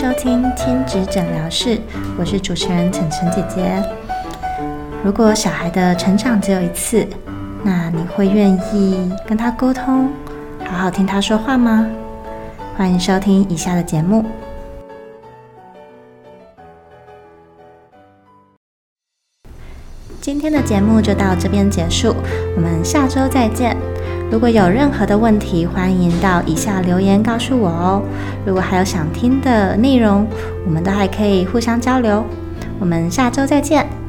收听亲子诊疗室，我是主持人晨晨姐姐。如果小孩的成长只有一次，那你会愿意跟他沟通，好好听他说话吗？欢迎收听以下的节目。今天的节目就到这边结束，我们下周再见。如果有任何的问题，欢迎到以下留言告诉我哦。如果还有想听的内容，我们都还可以互相交流。我们下周再见。